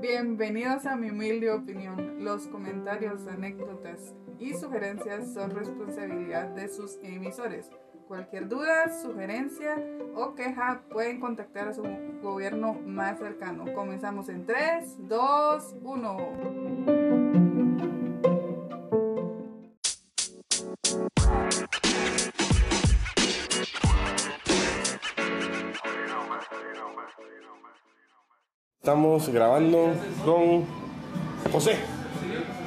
Bienvenidos a mi humilde opinión. Los comentarios, anécdotas y sugerencias son responsabilidad de sus emisores. Cualquier duda, sugerencia o queja pueden contactar a su gobierno más cercano. Comenzamos en 3, 2, 1. Estamos grabando con José.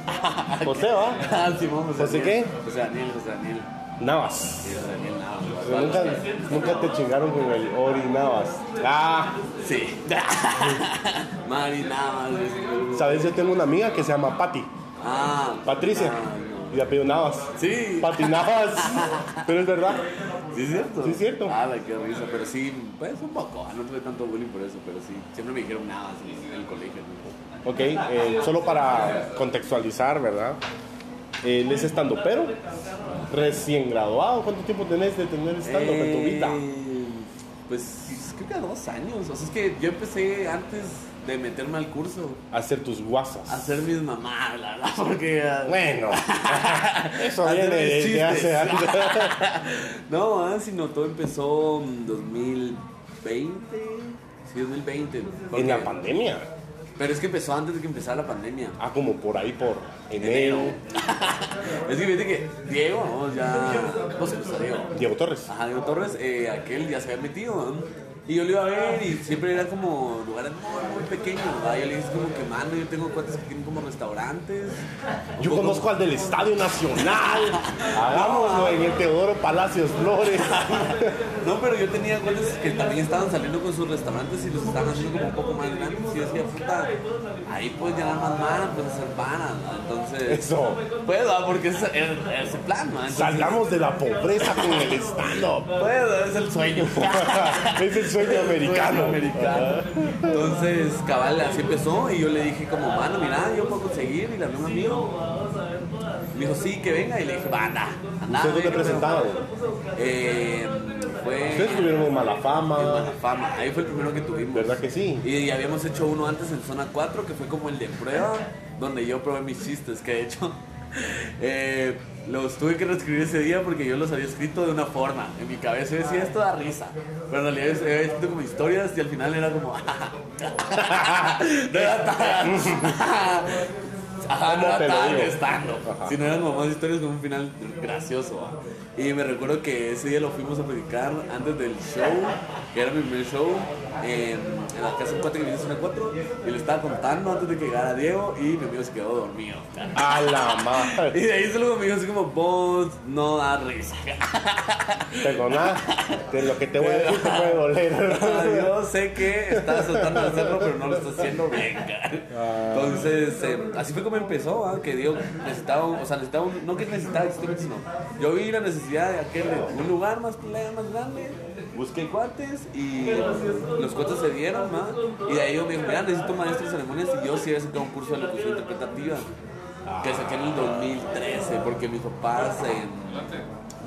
José, ¿va? Ah, Simón, José, ¿José qué? José Daniel, José Daniel. Navas. Sí, José Daniel Navas. Nunca, nunca te chingaron con el Ori Navas. Ah, Sí. Mari Navas. es- ¿sabes? Yo tengo una amiga que se llama Patti. Ah. Patricia. ah, no. Y apellido Navas. Sí. Patti Navas. Pero es verdad. Sí, es cierto. Sí, es cierto. Ah, la qué risa. Pero sí, pues un poco. No tuve tanto bullying por eso, pero sí. Siempre me dijeron Navas en el colegio. ¿no? Ok, eh, solo para contextualizar, ¿verdad? Él es estando pero recién graduado. ¿Cuánto tiempo tenés de tener estando en tu vida? Eh, Pues creo que a dos años. O sea, es que yo empecé antes de meterme al curso Hacer tus guasas. hacer mis mamás, la verdad, porque. ah, Bueno, eso viene chistes. hace años. No, ah, sino todo empezó en 2020. Sí, 2020. porque- en la pandemia. Pero es que empezó antes de que empezara la pandemia. Ah, como por ahí, por enero. es que fíjate que Diego, ¿no? ya. ¿Cómo se llama Diego? Diego Torres. Ajá, Diego Torres, eh, aquel ya se había metido, ¿no? Y yo lo iba a ver y siempre era como lugares muy, muy pequeños, ¿verdad? Yo le dije como que, mano, yo tengo cuates que tienen como restaurantes. Yo poco- conozco al del Estadio Nacional. Hagámoslo en el Teodoro Palacios Flores. No, pero yo tenía cuates que también estaban saliendo con sus restaurantes y los estaban haciendo como un poco más grandes. Y yo decía, puta, ahí puedes ganar más manas, puedes hacer panas. Entonces. Eso. Pues, ¿verdad? Porque ese era ese plan, ¿no? Entonces, Salgamos de la pobreza con el stand-up. Pues, es el sueño. es el sueño. Sueño americano. Entonces, cabal, así empezó y yo le dije como, mano, mira, yo puedo conseguir y le hablé a un amigo. Me dijo, sí, que venga. Y le dije, va, anda, anda. ¿Ustedes dónde? Eh, fue... Ustedes tuvieron en mala en fama. Mala Fama. Ahí fue el primero que tuvimos. ¿Verdad que sí? Y, y habíamos hecho uno antes en Zona 4, que fue como el de prueba, donde yo probé mis chistes, que de hecho eh, los tuve que reescribir ese día porque yo los había escrito de una forma. En mi cabeza yo decía, esto da risa. Pero en realidad había escrito como historias y al final era como... no era tan... Ajá, no ¿Cómo era tan estando, sino eran como más historias con un final gracioso. ¿va? Y me recuerdo que ese día lo fuimos a predicar antes del show, que era mi primer show, en, en la casa 4 que zona 4, y le estaba contando antes de que llegara Diego y mi amigo se quedó dormido. A la Y madre. de ahí solo me dijo así como, vos no da risa. Perdona, de lo que te voy a decir te puede doler. Yo sé que estás tratando de hacerlo, pero no lo estás haciendo bien. cara. Entonces, eh, así fue como empezó, ¿ah? que Diego necesitaba, un- o sea, necesitaba, un- no que necesitaba sino yo vi la necesidad de aquel, de un lugar más, más grande, busqué cuates y los cuates se dieron, ¿no? y de ahí yo me dijo, mira, necesito maestro de ceremonias y yo sí había sacado un curso de locución interpretativa que saqué en el 2013 porque mis papás eh,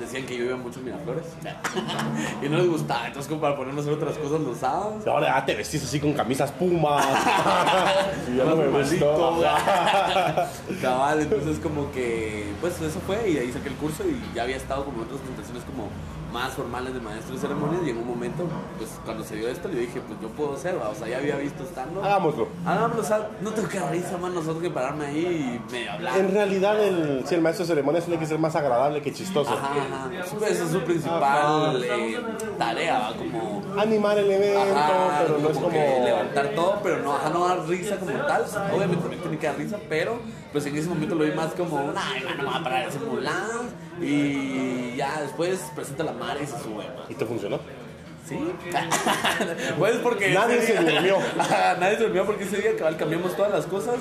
decían que yo iba mucho a Miraflores. Y no les gustaba, entonces como para ponernos a hacer otras cosas los sábados. Ahora ya te vestís así con camisas pumas. Y ya no me gustó. Cabal, entonces como que, pues eso fue. Y ahí saqué el curso y ya había estado como en otras presentaciones como más formales de maestro de ceremonias y en un momento, pues cuando se dio esto, le dije, pues yo puedo ser, o sea, ya había visto estando. Hagámoslo. Hagámoslo, o sea, no tengo que dar risa, man, nosotros que pararme ahí y medio hablar. En realidad, el, si el maestro de ceremonias tiene que ser más agradable que chistoso. Ajá, ajá. Pues, esa es su principal eh, tarea, ¿va? Como Animar el evento, Ajá, pero no es como. que levantar todo, pero no, ajá, no dar risa como tal. Obviamente también tiene que dar risa, pero pues en ese momento lo vi más como, ay, man, no me va a parar ese. Y ya después presenta la se sube, man. ¿Y te funcionó? ¿Sí? pues porque. Nadie se durmió. Nadie se durmió porque ese día cabal cambiamos todas las cosas.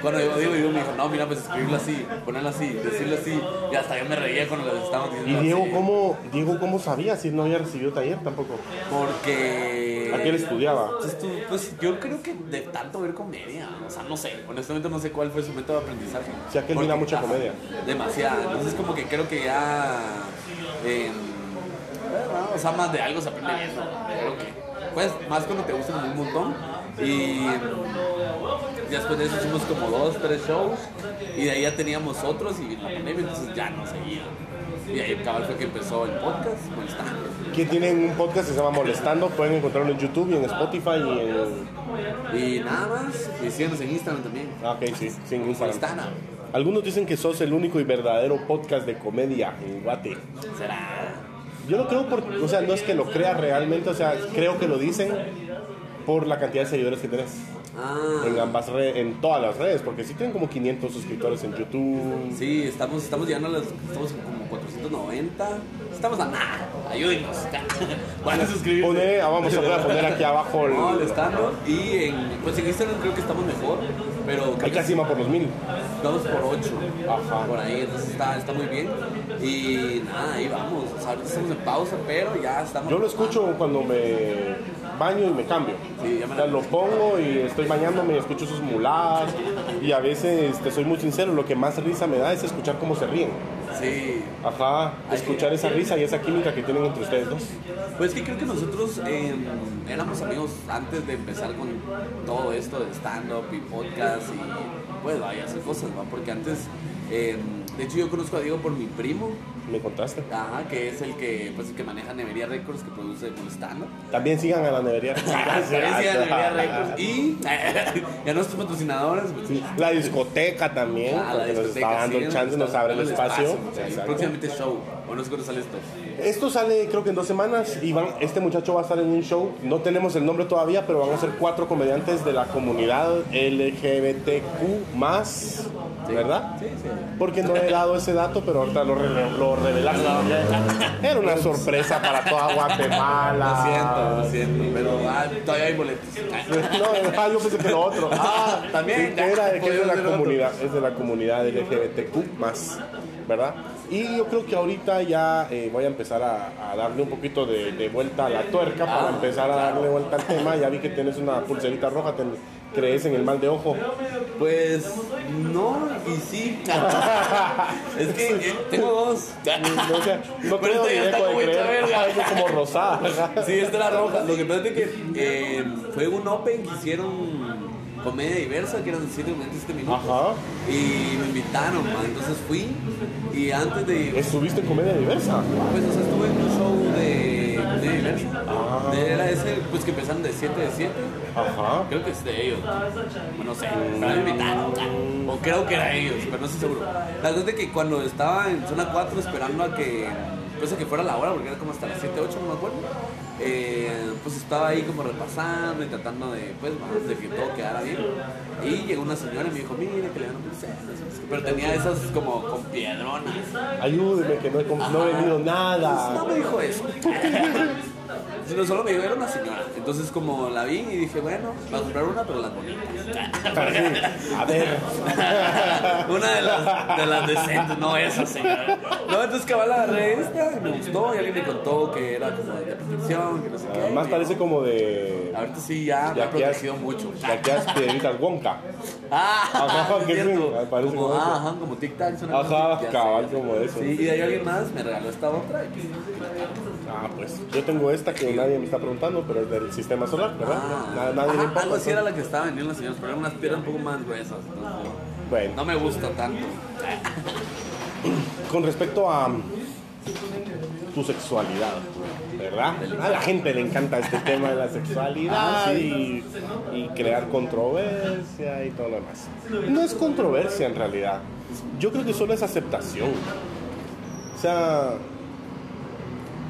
Cuando yo digo, Diego me dijo, no, mira, pues escribirlo así, ponerlo así, decirlo así. Y hasta yo me reía cuando lo estábamos ¿Y diciendo. Diego así. cómo, Diego cómo sabía si no había recibido taller tampoco? Porque. ¿A qué él estudiaba? Pues, tú- pues yo creo que de tanto ver comedia, o sea, no sé, honestamente no sé cuál fue su método de aprendizaje. Sí, aquel mira mucha comedia. Demasiado, entonces como que creo que ya, eh, sea, más de algo se aprende viendo. Creo que, pues, más cuando te gustan un montón. Y después de eso hicimos como dos, tres shows. Y de ahí ya teníamos otros y la pandemia, entonces ya no seguía. Y ahí cabal fue que empezó el podcast, molestando. Que tienen un podcast que se llama Molestando, pueden encontrarlo en YouTube y en Spotify y en... Y nada más, y síganos en Instagram también. Ah, ok, sí, sin Instagram. Molestana. Algunos dicen que sos el único y verdadero podcast de comedia en Guate. Será. Yo lo creo por, o sea, no es que lo crea realmente, o sea, creo que lo dicen por la cantidad de seguidores que tenés Ah. en ambas redes, en todas las redes, porque sí tienen como 500 suscriptores en YouTube. Sí, estamos, estamos llegando a las. Estamos como 490. Estamos a nada. Ayúdenos. Van a suscribirse. Pone, ah, vamos a poner- aquí abajo el, No, molestando. Y en, pues en Instagram creo que estamos mejor. Pero que casi va por los mil. Vamos por 8. Ajá. Por ahí, entonces está, está muy bien. Y nada, ahí vamos. O sea, ahorita estamos en pausa, pero ya estamos. Yo lo escucho cuando me baño y me cambio. Sí, ya me O sea, lo pongo y estoy bañándome escucho sus muladas. Y a veces, te soy muy sincero, lo que más risa me da es escuchar cómo se ríen. Sí. Ajá, escuchar esa risa y esa química que tienen entre ustedes dos. Pues que creo que nosotros eh, éramos amigos antes de empezar con todo esto de stand-up y podcast y pues vaya, hacer cosas, ¿va? Porque antes, eh, de hecho yo conozco a Diego por mi primo, Me contaste. ajá, que es el que, pues, el que maneja Nevería Records, que produce con stand-up. También sigan a la nevería. Nevería Nevería Records y ya nuestros patrocinadores, pues, Sí, La discoteca también, ah, la nos está dando sí, chance, nos abre el espacio. próximamente show, o no sé cuándo sale esto. Esto sale creo que en dos semanas y van, este muchacho va a estar en un show, no tenemos el nombre todavía, pero van a ser cuatro comediantes de la comunidad LGBTQ más, ¿verdad? Sí, sí. Porque no he dado ese dato, pero ahorita lo, re- lo revelaste. Era una sorpresa para toda Guatemala. Lo siento, lo siento, pero ah, todavía hay boletos. No, ah, yo pensé que lo otro. Ah, también. Que era que es de la comunidad, es de la comunidad LGBTQ más, ¿verdad? Y yo creo que ahorita ya eh, voy a empezar a, a darle un poquito de, de vuelta a la tuerca para Ah, empezar a darle vuelta al tema. Ya vi que tienes una pulserita roja, te- crees en el mal de ojo. Pues no y sí. es que eh, tengo dos. No, o sea, no Pero esta ya está de como verga. Rosada. sí, esta era roja. Lo que pasa es que eh, fue un open que hicieron comedia diversa, que eran 7 minutos, 7 minutos. Ajá. Y me invitaron, man. entonces fui. Y antes de. Estuviste en comedia diversa. Pues, o sea, estuve en un show de comedia diversa. Ah. Era ese, pues que empezaron de 7 de 7. Ajá. Creo que es de ellos. Bueno, no sé, me invitaron. O creo que era ellos, pero no estoy seguro. La verdad es de que cuando estaba en zona 4 esperando a que, pues a que fuera la hora, porque era como hasta las 7, 8, no me acuerdo. eh, pues estaba ahí como repasando y tratando de, pues, más, de que todo quedara bien. Y llegó una señora y me dijo, mire, que le dan un pulsero. Pero tenía esas como con piedronas. Ayúdeme, que no he, no he venido No nada. me dijo eso. Sino solo me dijo, era una señora. Entonces como la vi y dije, bueno, voy a comprar una, pero las bonitas. A ver. Una de las, de las decentes, no esa señora. No, entonces cabal agarré esta, me gustó y alguien me contó que era como de protección, que no sé qué. Más parece como de. Ahorita sí ya me Ya ha protegido mucho. Ya que has piedritas Wonka. Ah, Ajá, es que parece como, ah, ajá, como tic tac. Ajá, cabal, como eso. Sí, y de ahí alguien más me regaló esta otra. y pues, Ah, pues yo tengo esta que nadie me está preguntando, pero es del sistema solar, ¿verdad? Ah, Na- nadie le importa. algo así era la que estaba vendiendo las señoras, pero eran unas piedras un poco más gruesas. entonces, Bueno, no me gusta tanto. con respecto a tu sexualidad, ¿verdad? A la gente le encanta este tema de la sexualidad Ah, y, y crear controversia y todo lo demás. No es controversia en realidad. Yo creo que solo es aceptación. O sea,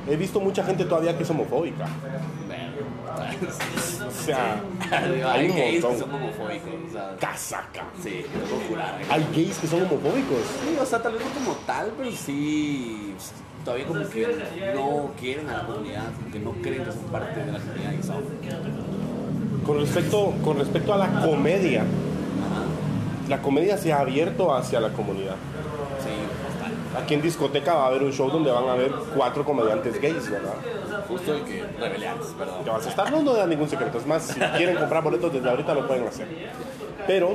he visto mucha gente todavía que es homofóbica. O sea, Hay hay un gays que son homofóbicos, o sea, Casaca. sí, jurar. Hay gays que son homofóbicos. Sí, o sea, tal vez no como tal, pero sí, todavía como que no quieren a la comunidad, que no creen que son parte de la comunidad y son. Con respecto, con respecto a la comedia, Ajá, la comedia se ha abierto hacia la comunidad. Aquí en discoteca va a haber un show donde van a haber cuatro comediantes gays, ¿verdad? Justo el que rebelde antes, perdón. Que vas a estar, no, no da ningún secreto. Es más, si quieren comprar boletos desde ahorita lo pueden hacer. Pero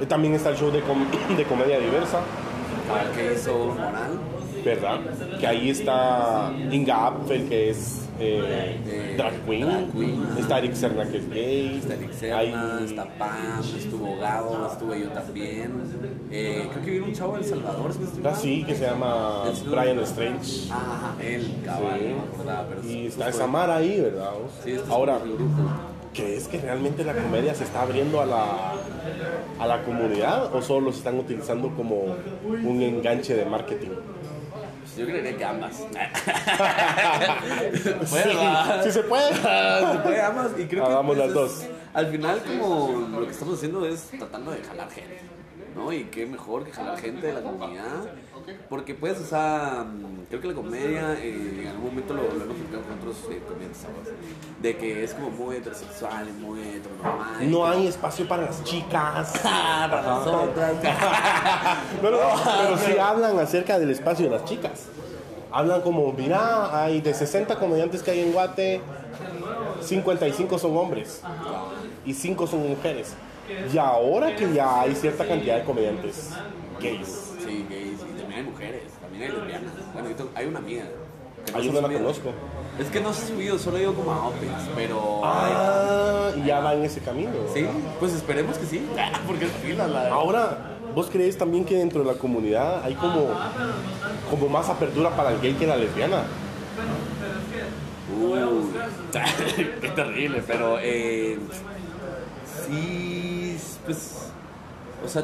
eh, también está el show de, com- de comedia diversa, Al que hizo Moral. ¿verdad? Que ahí está Inga Apfel, que es eh, drag, queen. drag queen, ajá. Está Eric Serna que es gay. Está Eric Serna, Hay- está Pam, estuvo Gabo, estuve yo también. Eh, creo que vino un chavo de El Salvador, estoy Ah, sí, que se llama Brian Strange. Ajá, él, cabal, Sí. no pero Y está justo- Samara ahí, ¿verdad? Sí, este es Ahora, grupo. ¿crees que realmente la comedia se está abriendo a la, a la comunidad o solo se están utilizando como un enganche de marketing? Yo creería que ambas. Sí, va. sí se puede. se puede ambas y creo Hagamos que pues, las es- dos. al final como lo que estamos haciendo es tratando de jalar gente ¿no? y qué mejor que jalar gente de la comunidad porque pues o sea mm, creo que la comedia eh, en algún momento lo, lo hemos platicado con otros eh, comediantes de que es como muy heterosexual muy heteronormal No hay espacio para las chicas. Ah, para Ajá. nosotras No, no, pero sí hablan acerca del espacio de las chicas. Hablan como, mira, hay de 60 comediantes que hay en Guate, 55 son hombres y 5 son mujeres. Y ahora que ya hay cierta cantidad de comediantes gays, sí gays y también hay mujeres también hay lesbianas bueno hay una que no hay una la conozco. Es que no se ha subido, solo he ido como a Opens, pero... Ah, y ya va en ese camino. Sí, pues esperemos que sí, porque es fila la... Ahora, ¿vos crees también que dentro de la comunidad hay como, como más apertura para el gay que la lesbiana? Uy, qué terrible, pero eh, sí, pues, o sea,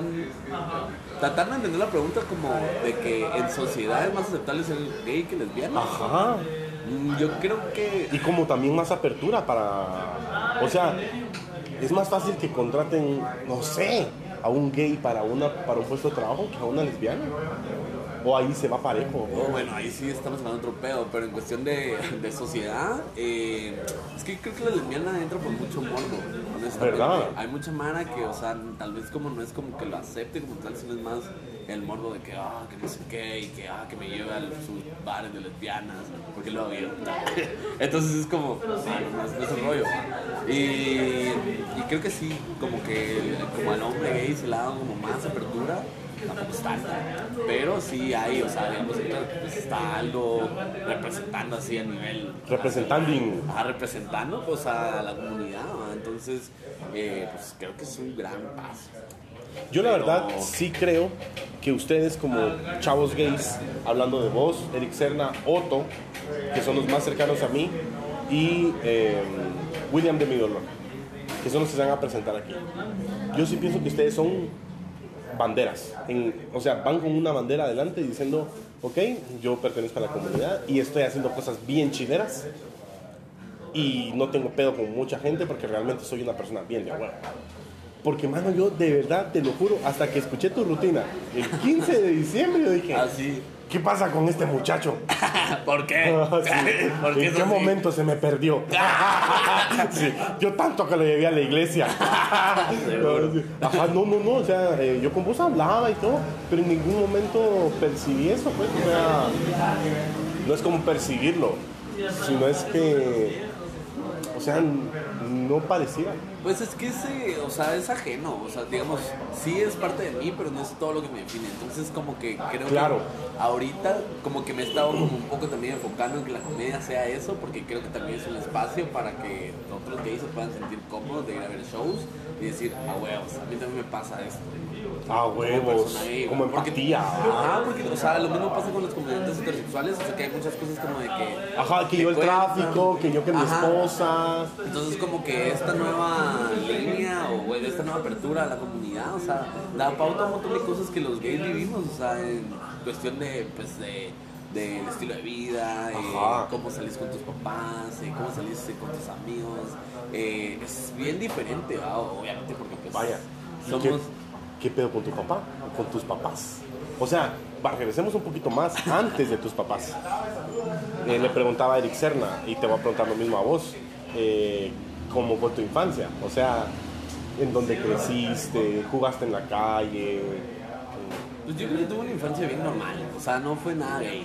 tratando de entender la pregunta como de que en sociedad es más aceptable ser gay que lesbiana. Ajá. Mm, Yo creo que... Y como también más apertura para... O sea, es más fácil que contraten, no sé, a un gay para, una, para un puesto de trabajo que a una lesbiana. O ahí se va parejo. Oh, bueno, ahí sí estamos hablando de otro pedo, pero en cuestión de, de sociedad, eh, es que creo que la lesbiana entra por mucho morbo, honestamente. ¿Verdad? Hay mucha mara que, o sea, tal vez como no es como que lo acepte como tal, sino es más el morbo de que, ah, que no sé qué, y que, ah, que me lleve a sus bares de lesbianas, porque lo hago Entonces es como, ah, no, no es, no es el rollo. Y, y creo que sí, como que como al hombre gay se le ha dado como más apertura Pero sí hay, o sea, digamos, pues está algo representando así a nivel. Representando. Ajá, representando pues a la comunidad, entonces eh, pues creo que es un gran paso. Yo la Pero- verdad sí creo que ustedes como chavos gays, hablando de vos, Eric Serna, Otto, que son los más cercanos a mí, y eh, William de mi dolor, que son los que se van a presentar aquí. Yo sí pienso que ustedes son banderas, en- o sea, van con una bandera adelante diciendo, ok, yo pertenezco a la comunidad y estoy haciendo cosas bien chileras y no tengo pedo con mucha gente porque realmente soy una persona bien de huevo. Porque, mano, yo de verdad te lo juro, hasta que escuché tu rutina el 15 de diciembre, yo dije, Así. ¿Qué pasa con este muchacho? ¿Por qué? Sí. ¿Por qué ¿En qué así? momento se me perdió? Sí, Yo tanto que lo llevé a la iglesia. Ajá, no, no, no, o sea, eh, yo con vos hablaba y todo, pero en ningún momento percibí eso, pues, o sea, no es como percibirlo, sino es que, o sea, no pareciera. Pues es que ese, o sea, es ajeno, o sea, digamos, sí es parte de mí, pero no es todo lo que me define. Entonces, como que creo Claro. que ahorita, como que me he estado como un poco también enfocando en que la comedia sea eso, porque creo que también es un espacio para que otros gays se puedan sentir cómodos de ir a ver shows y decir, ah, huevos, a mí también me pasa esto. Ah, huevos, como empatía. Ajá, porque, o sea, lo mismo pasa con los comediantes heterosexuales, o sea, que hay muchas cosas como de que... Ajá, que yo el tráfico, que yo que mi esposa. Entonces como que esta nueva línea o esta nueva apertura a la comunidad, o sea, da pauta a un montón de cosas que los gays vivimos, o sea, en cuestión de, pues, de del estilo de vida, eh, cómo salís con tus papás, eh, cómo salís eh, con tus amigos, eh, es bien diferente, ¿va? obviamente porque pues Vaya, ¿y somos... ¿qué, qué pedo con tu papá? ¿O con tus papás? O sea, va, regresemos un poquito más antes de tus papás. Eh, le preguntaba a Eric Serna, y te voy a preguntar lo mismo a vos, eh, ¿cómo fue tu infancia? O sea, ¿en dónde creciste? ¿Jugaste en la calle? Pues yo creo que tuve una infancia bien normal, o sea, no fue nada gay.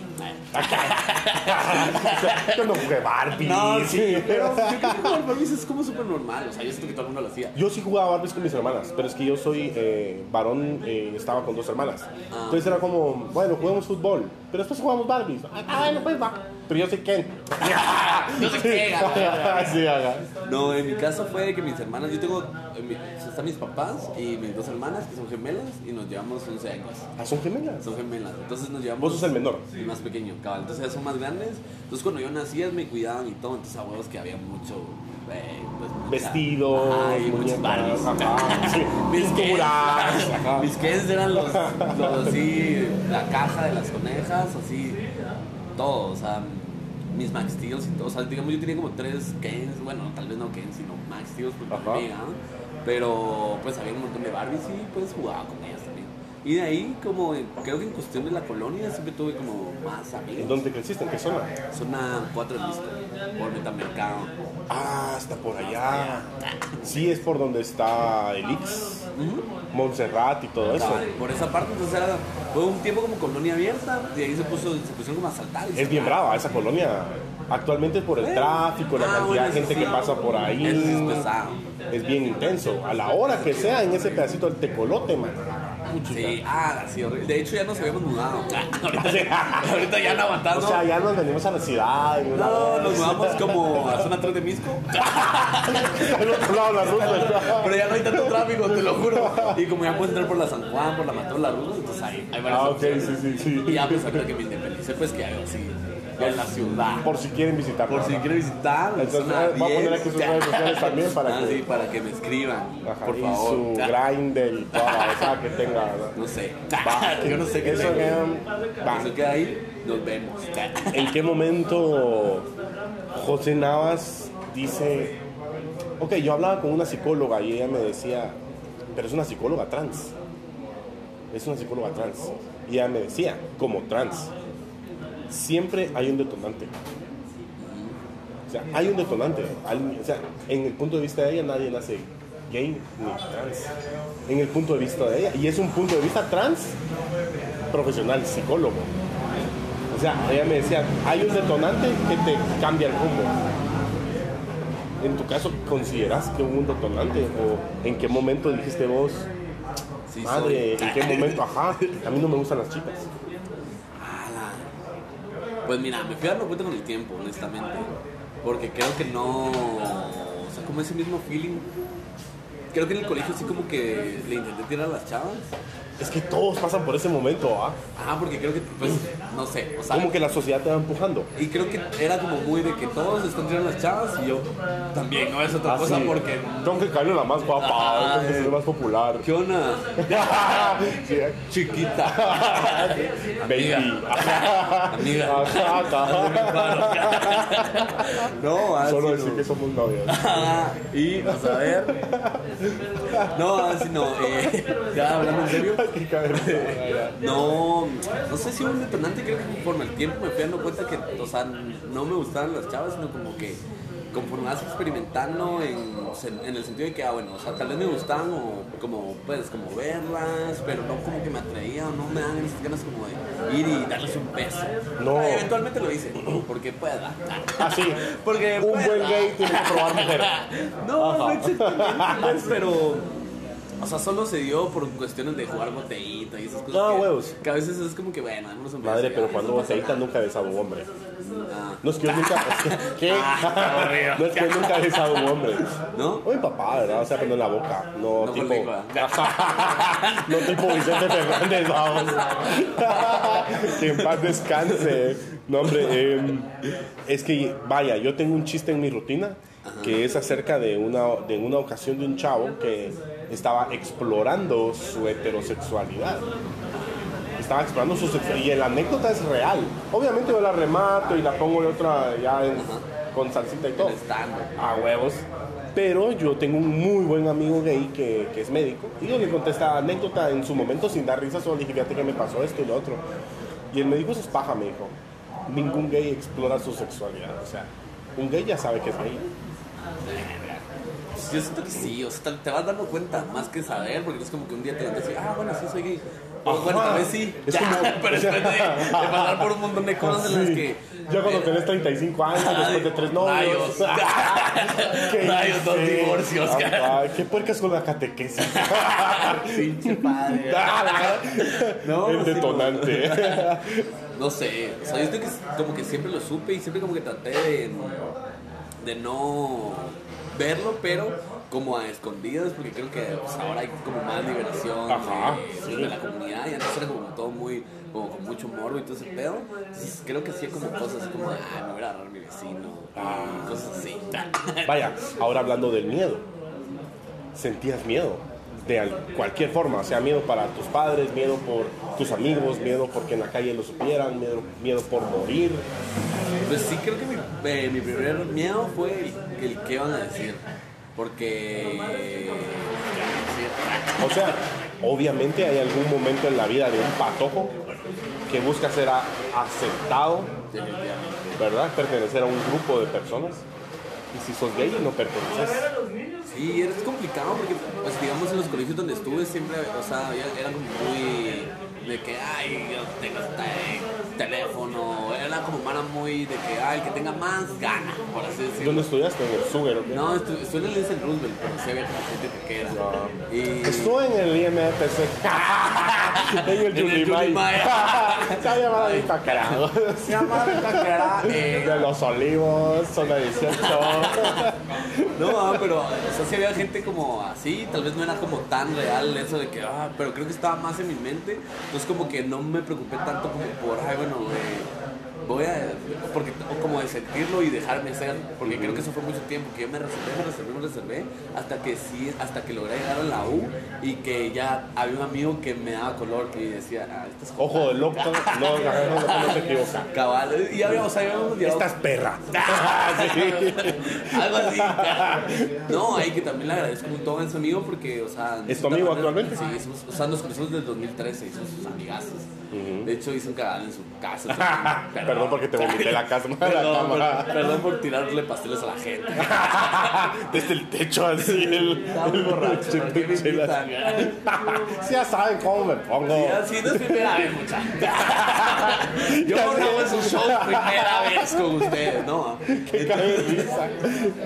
Yo no jugué Barbie. No, sí, pero yo creo que jugar Barbies es como súper normal, o sea, yo siento que todo el mundo lo hacía. Yo sí jugaba Barbies con mis hermanas, pero es que yo soy eh, varón, eh, estaba con dos hermanas. Ah. Entonces era como, bueno, juguemos fútbol, pero después jugamos Barbies. Ah, bueno, pues va. Pero yo soy Ken. No sé qué, sí. No, en mi caso fue que mis hermanas, yo tengo, en mi- están mis papás y mis dos hermanas que son gemelas y nos llevamos 11 años. Ah, son gemelas. Son gemelas, entonces nos llevamos... Vos sos el menor. El más pequeño, cabal. Entonces ellas son más grandes. Entonces cuando yo nací, ellas me cuidaban y todo. Entonces a huevos que había mucho... eh, pues, mucha- Vestidos, Ajá, y muchos muñecas, Barbies. ajá, sí, Mis pinturas, Kens, ajá. Mis Kens eran los, los así, la caja de las conejas, así, todo, o sea, mis Max Steels y todo. O sea, digamos, yo tenía como tres Kens, bueno, tal vez no Kens, sino Max Steels, porque me llegaban. Pero pues había un montón de Barbies y pues jugaba con ellas también. Y de ahí, como en- creo que en cuestión de la colonia, siempre tuve como más amigos. ¿En dónde creciste? ¿En qué zona? Zona 4 de listo, por Metamercado. Ah, está por allá. Sí, es por donde está el Ix, Montserrat y todo eso. Por esa parte, entonces era, fue un tiempo como colonia abierta y ahí se, puso, se pusieron como a saltar. y Es bien brava esa colonia. Actualmente por el tráfico, la Ah, cantidad bueno, de gente que pasa por ahí. Es pesado. Es bien intenso. A la hora que sea en ese pedacito del tecolote, man. Sí, ah, sí, horrible. De hecho, ya nos habíamos mudado. ahorita, ahorita ya no O aguantando. sea, ya nos venimos a la ciudad. y no, nos mudamos como a zona 3 de Misco. Al otro lado de la ruta. Pero ya no hay tanto tráfico, te lo juro. Y como ya puedes entrar por la San Juan, por la Mató, la Ruta, entonces ahí hay Ah, ok, sí, sí, sí. Y ya, pues ahorita que me independicé, pues que hago así, en la ciudad. Por si quieren visitar. Por si quieren visitar, Entonces, va a poner 10. aquí sus redes sociales también para Ah, que- sí, para que me escriban, Ajá, por y favor. su grinder y toda la cosa que tenga. ¿no? Sé. Va. Yo no sé qué Eso. Eso queda ahí, nos vemos. ¿En qué momento José Navas dice, ok, yo hablaba con una psicóloga y ella me decía, pero es una psicóloga trans, es una psicóloga trans. Y ella me decía, como trans, siempre hay un detonante. O sea, hay un detonante. O sea, en el punto de vista de ella nadie nace gay ni trans. En el punto de vista de ella. Y es un punto de vista trans profesional, psicólogo. O sea, ella me decía, hay un detonante que te cambia el rumbo. En tu caso, ¿consideras que hubo un detonante? ¿O en qué momento dijiste vos, madre, en qué momento, ajá, a mí no me gustan las chicas? Pues mira, me fui dando cuenta con el tiempo, honestamente. Porque creo que no. O sea, como ese mismo feeling. Creo que en el colegio sí como que le intenté tirar a las chavas. Es que todos pasan por ese momento, ¿ah? Ah, porque creo que, pues, no sé. O sea, Como que la sociedad te va empujando. Y creo que era como muy de que todos están tirando las chavas y yo también, no es otra Ah, cosa sí. porque. Tengo que caerle la más guapa, Ah, tengo que ser eh. más popular. ¿Qué onda? Sí, Chiquita. Baby. Amiga. No, así Solo no. decir que somos novios. Y vamos a ver. No, así no. Eh, ya hablando en serio. No, no sé si hubo un detonante, creo que conforme el tiempo me fui dando cuenta que, o sea, no me gustaban las chavas, sino como que conforme vas experimentando en, en el sentido de que, ah, bueno, o sea, tal vez me gustaban o como, pues, como verlas, pero no como que me atraía o no me dan esas ganas como de ir y darles un beso. No. Ah, eventualmente lo hice, porque pueda. Ah, sí. Porque Un pueda. buen gay tiene que probar mujer. No, no exactamente, pues, pero. O sea, solo se dio por cuestiones de jugar botellita y esas cosas. No, que, huevos. Que a veces es como que, bueno, un beso. Madre, pero pasa botellita nunca he besado a un hombre. Ah. No es que yo nunca. ¿Qué? Ah. No es que yo nunca he besado a un hombre. ¿No? O mi papá, ¿verdad? O sea, pero en la boca. No, No tipo. no tipo Vicente Fernández, vamos. que en paz descanse. No, hombre. eh, es que, vaya, yo tengo un chiste en mi rutina que es acerca de una, de una ocasión de un chavo que estaba explorando su heterosexualidad estaba explorando su sexualidad y la anécdota es real. Obviamente yo la remato y la pongo de otra ya en- con salsita y todo. El. A huevos. Pero yo tengo un muy buen amigo gay que, que es médico y yo le conté esta anécdota en su momento sin dar risa, solo dije, fíjate que me pasó esto y lo otro. Y él me dijo, eso es paja, me dijo. Ningún gay explora su sexualidad. O sea, un gay ya sabe que es gay. Yo siento que sí, o sea, te- vas dando cuenta más que saber, porque no es como que un día te levantas y ah, bueno, sí soy gay. O, bueno, tal vez sí. Es Ya, como- pero después de, de pasar por un montón de cosas en las que. Ya cuando tenés 35 años, después de tres novios. Rayos. ¿Qué Rayos, dos divorcios, Ajá, ¿Qué puercas con la catequesis? Pinche padre. No, El sí, detonante. No sé, o sea, yo creo que como que siempre lo supe y siempre como que traté de, de no verlo, pero como a escondidas, porque creo que pues, ahora hay como más liberación Ajá, de, sí. de la comunidad y antes era como todo muy, como con mucho morbo y todo ese pedo. Entonces creo que hacía como cosas como, ah, me voy a agarrar a mi vecino, y cosas así. Vaya, ahora hablando del miedo. ¿Sentías miedo? De al- cualquier forma, o sea, miedo para tus padres, miedo por tus amigos, miedo porque en la calle lo supieran, miedo, miedo por morir. Pues sí, creo que mi, eh, mi primer miedo fue el, el qué van a decir. Porque. O sea, obviamente hay algún momento en la vida de un patojo que busca ser a- aceptado. ¿verdad? Pertenecer a un grupo de personas. Y si sos gay, no perteneces. Sí, es complicado porque, pues digamos, en los colegios donde estuve siempre, o sea, ya era como muy de que, ay, yo tengo este teléfono, como mara muy de que, ay, el que tenga más gana, por así decirlo. ¿Dónde estudiaste? ¿En el Sugar? No, estu- estuve en el Lincoln Roosevelt, pero sí había gente que era. Ah. Y... Estuve en el IMFC. en el. Julimay. Se ha llamado ahorita carajo. Se llama Taquera, eh, De los olivos, zona 18. No, ah, pero o sea, sí había gente como así, tal vez no era como tan real eso de que, ah, pero creo que estaba más en mi mente, entonces como que no me preocupé tanto como por, ay, bueno, eh, voy a, porque, como de sentirlo y dejarme ser, porque creo que eso fue mucho tiempo, que yo me reservé, me reservé, me reservé, hasta que sí, hasta que logré llegar a la U y que ya había un amigo que me daba color y decía, ah, esta es Ojo de loco. No, no, no, se equivoca. cabal, y había, o sea, habíamos llegado- Esta es perra. Algo así. No, ahí que también le agradezco un montón a ese amigo porque, o sea. ¿Es tu amigo manera, actualmente? Sí, somos, o sea, nos conocemos desde el 2013 y somos sus amigazos. De hecho, hice un cagadal en su casa. Perdón porque te vomité la casa. la Perdón, cámara. por, perdón por tirarle pasteles a la gente. Desde el techo así. El, muy borracho. Sí, ya saben cómo me pongo. Sí, así no es primera vez, muchachos. Yo grabo en su show primera vez con ustedes, ¿no? Qué.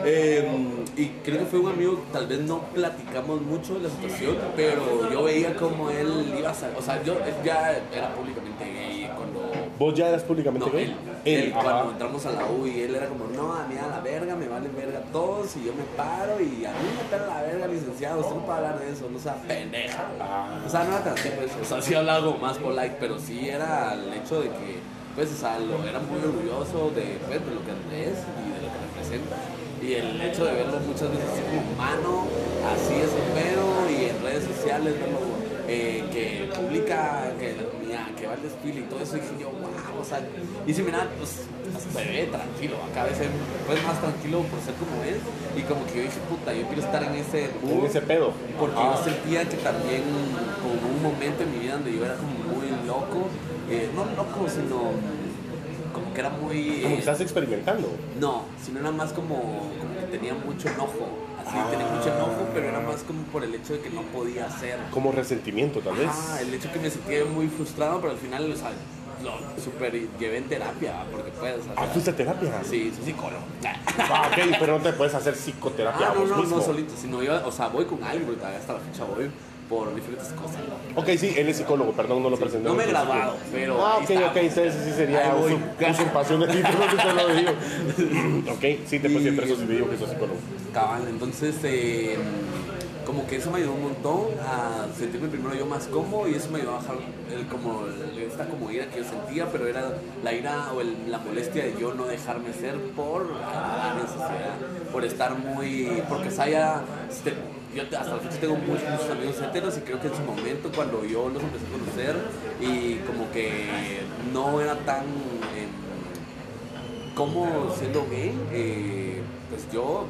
Eh, y creo que fue un amigo, tal vez no platicamos mucho de la situación, pero yo veía como él iba a salir, o sea, yo él ya era públicamente gay. ¿Vos ya eras públicamente No, gay? él, él, cuando entramos a la U y él era como, no, a mí a la verga, me valen verga todos y yo me paro y a mí me pela la verga, licenciado, usted no puede hablar de eso, no sea pendeja. Ah. O sea, no era tan así, pues, o sea, sí hablaba algo más polite, pero sí era el hecho de que, pues, o sea, lo, era muy orgulloso de, pues, de lo que es y de lo que representa. Y el hecho de verlo muchas veces así como humano, así es el pedo, y en redes sociales verlo eh, que publica que la comunidad, que va al desfile y todo eso, y dije yo, wow, o sea, y si mira, pues se ve tranquilo, acá a veces pues más tranquilo por ser como es, y como que yo dije, puta, yo quiero estar en ese En ese pedo. porque Ah. yo sentía que también como un momento en mi vida donde yo era como muy loco, eh, no loco, sino como que era muy... Como eh, que estás experimentando. no, sino era más como, como que tenía mucho enojo. Ah. tenía mucho enojo, pero era más como por el hecho de que no podía hacer. Como resentimiento, tal vez. Ah, el hecho que me sentía muy frustrado, pero al final, o sea, lo super llevé en terapia, porque puedes. sea, Ah, ¿fuiste a terapia? Sí, soy psicólogo. Ah, ok, pero no te puedes hacer psicoterapia Ah, a no, vos no, mismo. no solito, sino yo, o sea, voy con alguien, porque todavía hasta la fecha voy por diferentes cosas. Ok, sí, él es psicólogo, perdón, no lo presenté. No me he graduado, pero. Ah, ok, ok, sí, sí, sí sería usurpación de título, si te lo digo. ok, sí, te puse entre esos y te digo que sos psicólogo. Cabal, entonces eh, como que eso me ayudó un montón a sentirme primero yo más cómodo y eso me ayudó a bajar el, como, esta como ira que yo sentía, pero era la ira o el- la molestia de yo no dejarme ser por en sociedad, por estar muy, porque o sea, ya, este, yo hasta la fecha tengo muchos, muchos amigos heteros y creo que en su momento cuando yo los empecé a conocer y como que no era tan... em, como siendo gay, eh, pues yo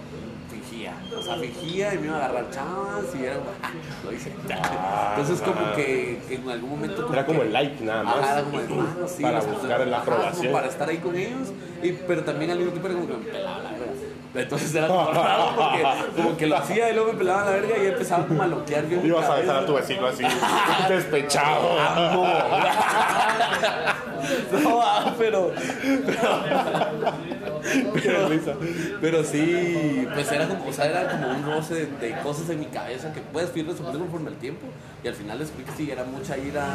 fingía, o sea, fingía y me iba a agarrar chavas y era ah, lo hice. Entonces como que, que en algún momento... Era como que- el like nada más. Ajá, era como el, ah, sí, Para o sea, buscar la como aprobación. para estar ahí con ellos, y, pero también al mismo tiempo era como que me pelaba la. Entonces era porque como que lo hacía y luego me pelaban la verga y empezaba como a loquear bien. Ibas a besar a tu vecino así, despechado. No, ah, pero, risa. pero sí, pues era como, o sea, era como un roce de, de cosas en mi cabeza que puedes ir resolviendo conforme el tiempo. Y al final descubrí que sí, era mucha ira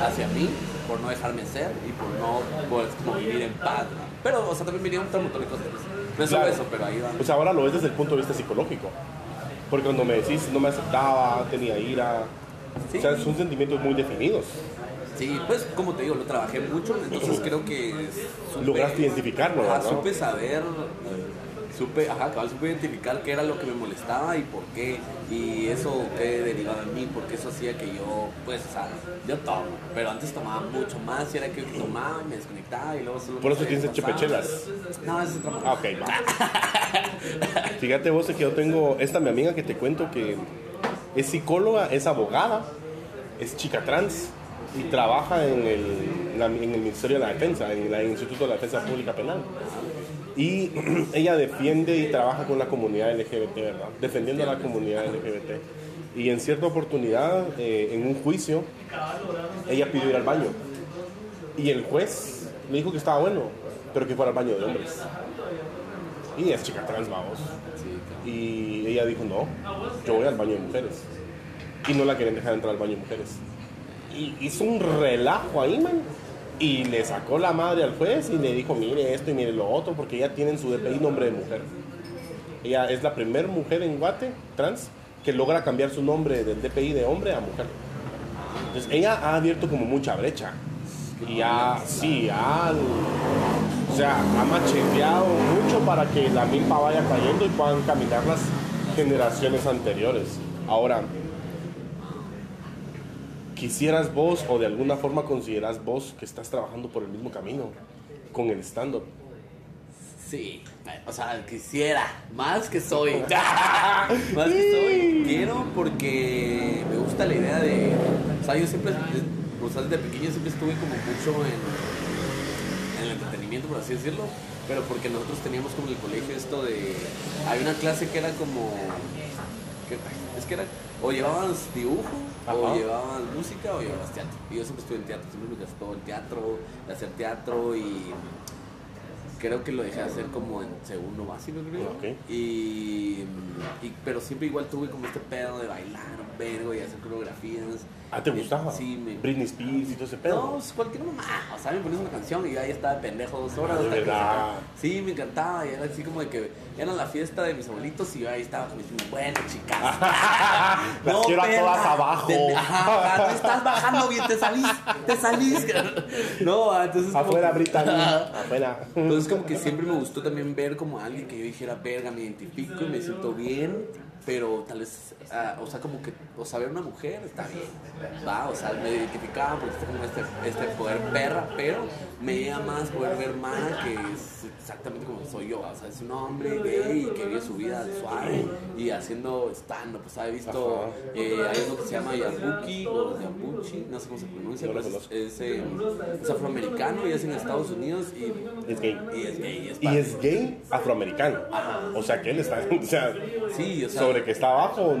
hacia mí por no dejarme ser y por no pues, como vivir en paz. ¿no? Pero, o sea, también vinieron un montón de cosas. No es solo Claro. eso, pero ahí va. Pues ahora lo ves desde el punto de vista psicológico. Porque cuando me decís no me aceptaba, tenía ira, Sí. o sea, son sentimientos muy definidos. Sí, pues como te digo, lo trabajé mucho, entonces creo que supe- Lograste identificarlo, Ajá, ¿no? supe saber, supe, ajá, cabal, supe identificar qué era lo que me molestaba y por qué, y eso qué derivaba en mí, porque eso hacía que yo, pues, o sea, yo tomo, pero antes tomaba mucho más y era que yo tomaba y me desconectaba y luego solo... Por eso tienes chepechelas. No, eso es otra Ah, ok, va. Fíjate vos que yo tengo esta mi amiga que te cuento que es psicóloga, es abogada, es chica trans y trabaja en el, en el Ministerio de la Defensa, en el Instituto de la Defensa Pública Penal. Y ella defiende y trabaja con la comunidad LGBT, ¿verdad? Defendiendo a la comunidad LGBT. Y en cierta oportunidad, eh, en un juicio, ella pidió ir al baño. Y el juez le dijo que estaba bueno, pero que fuera al baño de hombres. Y es chica trans, vamos. Y ella dijo, no, yo voy al baño de mujeres. Y no la quieren dejar entrar al baño de mujeres. Y hizo un relajo ahí, man. Y le sacó la madre al juez y le dijo, mire esto y mire lo otro, porque ella tiene en su DPI nombre de mujer. Ella es la primera mujer en Guate, trans, que logra cambiar su nombre del DPI de hombre a mujer. Entonces, ella ha abierto como mucha brecha. Y ha, sí, ha, o sea, ha macheteado mucho para que la milpa vaya cayendo y puedan caminar las generaciones anteriores. Ahora, quisieras vos o de alguna forma consideras vos que estás trabajando por el mismo camino con el stand-up. Sí, o sea, quisiera, más que soy. más que soy. Quiero porque me gusta la idea de. O sea, yo siempre, o sea, desde pequeño siempre estuve como mucho en, en el entretenimiento, por así decirlo. Pero porque nosotros teníamos como en el colegio esto de. Hay una clase que era como. que- es que era. O llevabas dibujo, o Ajá. llevabas música, o llevabas teatro. Y yo siempre estuve en teatro, siempre me gustó el teatro, hacer teatro y creo que lo dejé de hacer como en segundo básico, creo. Ok. Y, y- pero siempre igual tuve como este pedo de bailar, vergo y hacer coreografías. Ah, ¿te gustaba? Sí, me... Britney Spears y todo ese pedo. No, pues, cualquier mamá. O sea, me ponías una canción y yo ahí estaba de pendejo dos horas. De que verdad. Sí, me encantaba. Y era así como de que era la fiesta de mis abuelitos y yo ahí estaba con mis. Bueno, chicas. Las quiero a todas abajo. De- ajá, ajá, no estás bajando bien, te salís, te salís. No, entonces. como Afuera, Britney. Ajá. Afuera. Entonces que siempre me gustó también ver como a alguien que yo dijera, verga, me identifico y me siento bien, pero tal vez, ah, o sea, como que, o sea, ver una mujer está bien, va, o sea, me identificaba porque está como este, este poder perra, pero me llega más poder ver Mara que es exactamente como soy yo, o sea, es un hombre gay que vive su vida suave y haciendo stand pues he visto, Ajá. eh, hay uno que se llama Yabuki o Yabuchi, no sé cómo se pronuncia, pero es, es, eh, es afroamericano y es en Estados Unidos y Es gay. y es gay, es Y es gay afroamericano. O sea que él está, o sea, Sí, o sea, sobre que está abajo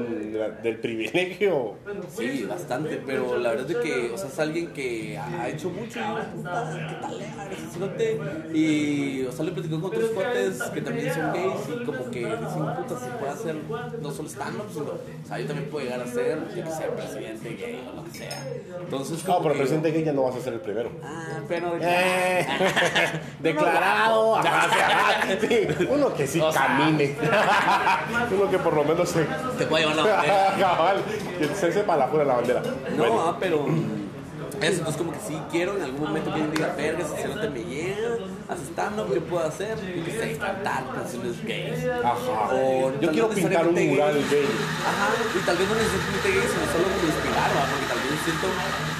del privilegio. sí, bastante, pero la verdad es que, o sea, es alguien que ha hecho mucho y puta, ¿qué tal? Ese. Y, o sea, le platicó con otros cuates que también son gays y como que dicen, puta, se puede hacer no solo stand-up, sino, o sea, yo también puedo llegar a ser, yo que sé, presidente gay o lo que sea. Entonces, como No, pero presidente gay ya no vas a ser el primero. Ah, pero... Eh, declarado. sí, uno que sí O sea, camine. uno que por lo menos se. Te puedo llevar la bandera. Cabal, que se sepa la pura la bandera. No, Bueno, ah, pero eso, entonces como que sí quiero en algún momento que alguien diga, verga, ese cerote me llega, hace stand-up, ¿qué puedo hacer? Y que sé, cantar canciones gays. Ajá. O Yo quiero pintar un mural gay. Ajá, y tal vez no necesariamente gay, sino solo como inspirar, ¿va? porque tal vez siento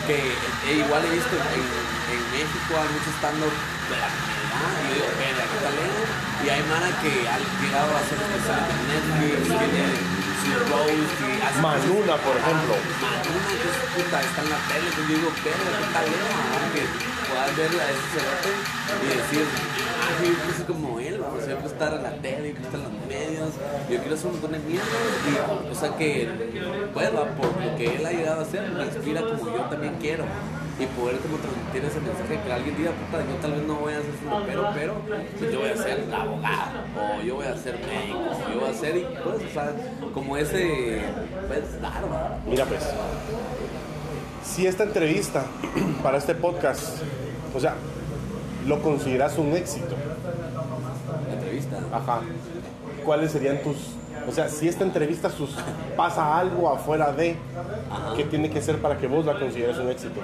que eh, igual he visto en, en México hay mucho stand-up de la comunidad, y yo digo, verga, qué talento. Y hay mana que ha llegado a hacer especiales Netflix, tiene su roast y hace Manuna, por ejemplo. Manuna, que es puta, está en la tele, yo digo, verga, qué talento, ¿va? que puedas verla a ese cerote y decir, ah, sí, yo soy como él, o sea, yo quiero estar en la tele, yo quiero estar en los medios, yo quiero hacer un montón de mierda. Y, o sea, que, va, por lo que él ha llegado a hacer, me inspira como yo también quiero. Y poder como transmitir ese mensaje que alguien diga, puta, yo tal vez no voy a ser pero, pero pues yo voy a ser abogado, o yo voy a ser médico, o yo voy a ser, y pues, o sea, como ese, pues, dar. Mira pues, si esta entrevista para este podcast, o sea, lo consideras un éxito, La entrevista. ajá, ¿cuáles serían tus, o sea, si esta entrevista sus, pasa algo afuera de, Ajá. ¿qué tiene que ser para que vos la consideres un éxito?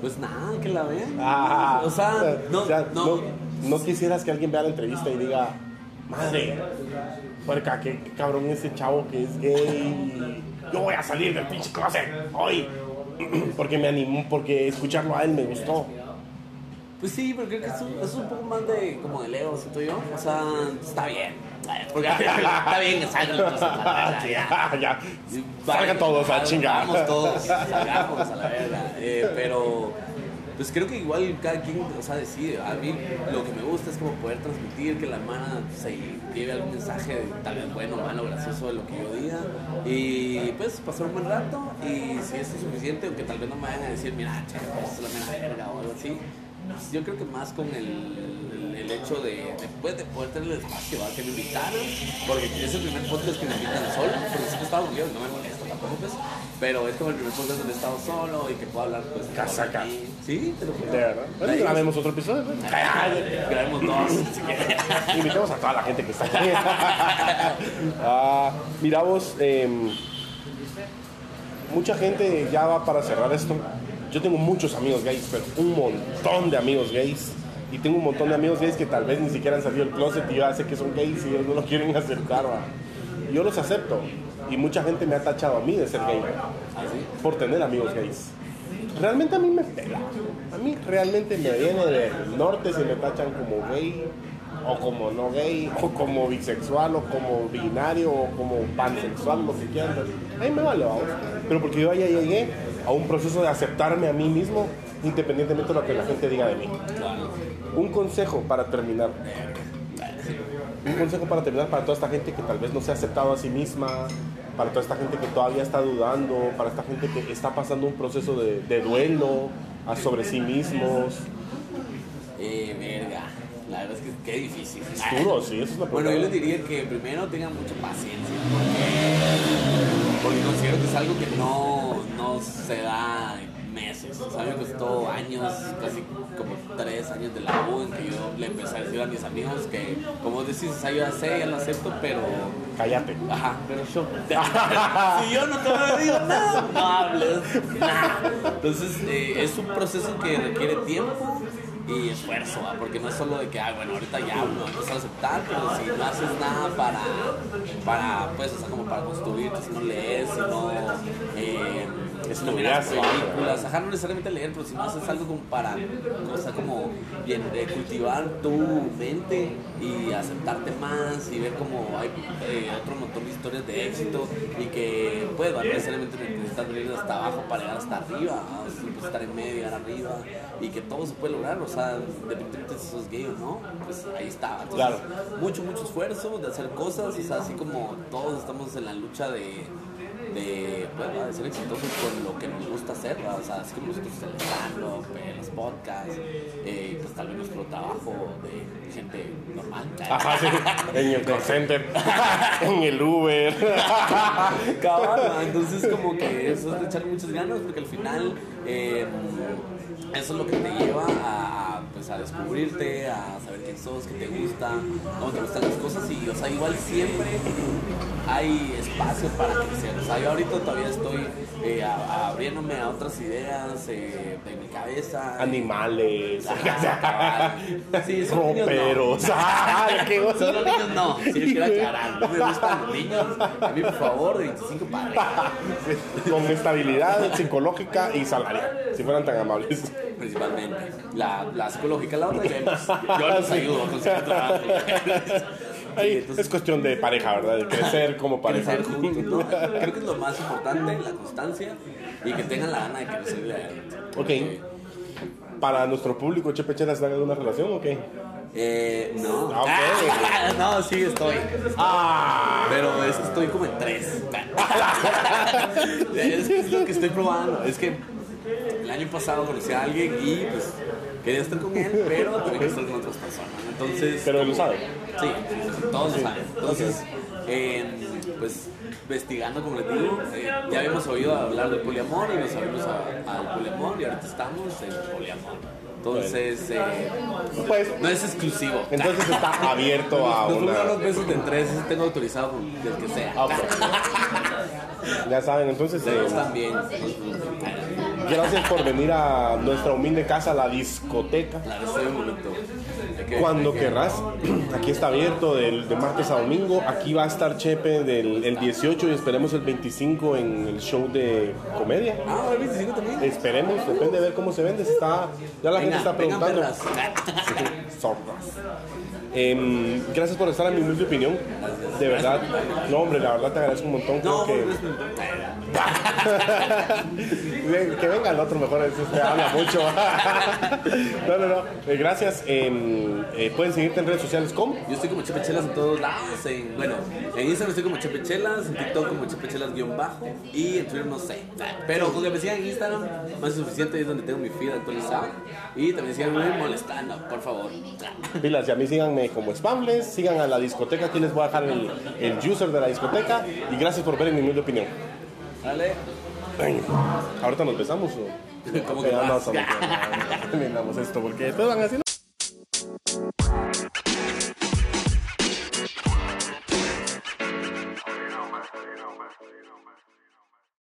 Pues nada, que la vean. Ah, o sea, no, o sea, no, no, no quisieras que alguien vea la entrevista y diga, madre, puerca, qué, qué cabrón ese chavo que es gay. Yo voy a salir del pinche closet hoy. Porque me animó, porque escucharlo a él me gustó. Pues sí, pero creo que es un, es un poco más de como de Leo, siento yo. O sea, está bien. Porque está bien que salgan los. Ah, ya, ya. Salgan todos a chingar. Vamos todos, salgamos a la verga. Eh, pero, pues creo que igual cada quien, o sea, decide. A mí lo que me gusta es como poder transmitir que la hermana se lleve algún mensaje, tal vez bueno, malo, gracioso de lo que yo diga. Y pues pasar un buen rato. Y si eso es suficiente, aunque tal vez no me vayan a decir, mira, che, pues, es la mera verga o algo así. Pues, yo creo que más con el, el, el hecho de, después de poder tener el espacio, ¿va? que me invitaran, porque es el primer podcast que me invitan solo, porque siempre he estado yo, no me molesta tampoco, pues, pero es como el primer podcast donde he estado solo y que puedo hablar, pues, sobre mí. Sí, te lo juro. De verdad. Bueno, grabemos otro episodio. ¿no? Grabemos dos, si quieres. Invitemos a toda la gente que está aquí. Ah, mira vos, em, mucha gente ya va para cerrar esto. Yo tengo muchos amigos gays, pero un montón de amigos gays. Y tengo un montón de amigos gays que tal vez ni siquiera han salido del closet y yo sé que son gays y ellos no lo quieren aceptar. ¿va? Yo los acepto. Y mucha gente me ha tachado a mí de ser gay por tener amigos gays. Realmente a mí me pela. A mí realmente me viene del norte si me tachan como gay, o como no gay, o como bisexual, o como binario, o como pansexual, lo que quieran. A mí me vale, vamos. Pero porque yo ya llegué a un proceso de aceptarme a mí mismo, independientemente de lo que la gente diga de mí. Un consejo para terminar. Un consejo para terminar para toda esta gente que tal vez no se ha aceptado a sí misma, para toda esta gente que todavía está dudando, para esta gente que está pasando un proceso de, de duelo a sobre sí mismos. Eh, verga. La verdad es que qué difícil. Es duro, sí, eso es la Bueno, yo les diría que primero tengan mucha paciencia, porque, porque considero que es algo que no, no se da en meses. O sea, me costó años, casi como tres años de la U, en que yo le empecé a decir a mis amigos que, como decís, o sea, yo ya sé, ya lo acepto, pero Cállate. Ajá, pero yo. si yo no te digo nada, no hables. Nada. Entonces, eh, es un proceso que requiere tiempo y esfuerzo, porque no es solo de que, ah, bueno, ahorita ya uno empieza a aceptar, pero si no haces nada para, para pues, o sea, como para construirte, si no lees, si no. Eh, Estudias, películas, ajá, no necesariamente leer, pero si no haces algo como para, o sea, como bien, de cultivar tu mente y aceptarte más y ver como hay eh, otro montón de historias de éxito y que pues no necesariamente necesitas venir hasta abajo para llegar hasta arriba, estar en medio, llegar arriba y que todo se puede lograr, o sea, independientemente si sos gay o no, pues ahí está. Entonces, Claro. mucho, mucho esfuerzo de hacer cosas, o sea, así como todos estamos en la lucha de de, pues, ser exitosos con lo que nos gusta hacer, o sea, así como nosotros eh, los podcasts, eh, pues tal vez nuestro trabajo de gente normal. Ajá, sí. En el call center, en el Uber. ¿va? entonces como que eso es de echarle muchas ganas porque al final eh, eso es lo que te lleva a, pues, a descubrirte, a saber quién sos, qué te gusta, cómo te gustan las cosas y o sea igual siempre hay espacio para crecer. O sea, yo ahorita todavía estoy eh, a- abriéndome a otras ideas eh, de mi cabeza. Animales. Sí, no. Ah, qué cosa. los niños no, sí, quiero aclarar. No me gustan los niños. A mí, por favor, de 25 para. Con estabilidad psicológica y salarial, si fueran tan amables. Principalmente. La, la psicológica, la otra. Yo les ayudo a conseguir trabajo. Ahí entonces- es cuestión de pareja, ¿verdad? De crecer como pareja. Crecer juntos, ¿no? Creo que es lo más importante, la constancia y que tengan la gana de crecer. Ok. Para nuestro público, Chepe Chela, ¿están en alguna relación o qué? Eh, no. Ah, ok. no, sí estoy. Ah, Pero es que estoy como en tres. es, lo que estoy probando. Es que año pasado conocí a alguien y pues quería estar con él, pero también quería estar con otras personas. Entonces, pero lo sabe. sí, todos lo saben. Entonces, eh, pues investigando, como les digo, eh, ya habíamos oído hablar del poliamor y nos abrimos al poliamor y ahorita estamos en poliamor. Entonces, eh, Pues, no es exclusivo. entonces está abierto a Nos una. los besos de tres, ese tengo autorizado con- del que sea. Ah. Ya saben, entonces. eh, también. Gracias por venir a nuestra humilde casa, la discoteca. Que- Cuando querrás, aquí está abierto del, de martes a domingo. Aquí va a estar Chepe del el 18 y esperemos el 25 en el show de comedia. Ah, el 25 también. Esperemos, depende de ver cómo se vende. Está, ya la gente está preguntando. Sordas. Em, gracias por estar en mi humilde opinión. De verdad, no, hombre, la verdad te agradezco un montón. Creo que, pues, Ven, que venga el otro mejor, eso usted habla mucho. no, no, no. Eh, gracias. Em, eh, pueden seguirte en redes sociales como. Yo estoy como Chepe Chelas en todos lados. En, bueno, en Instagram estoy como Chepe Chelas, en TikTok como Chepe Chelas guion bajo y en Twitter no sé. Pero con que me sigan en Instagram, más es suficiente, es donde tengo mi feed actualizado. Y también síganme molestando, por favor. Pilas, y a mí síganme como Spambles, sigan a la discoteca, aquí les voy a dejar el, el user de la discoteca. Y gracias por ver en mi humilde opinión. Dale. Ahorita nos besamos o. ¿Cómo que Ya, no, más? solo que- terminamos esto porque después van a decir.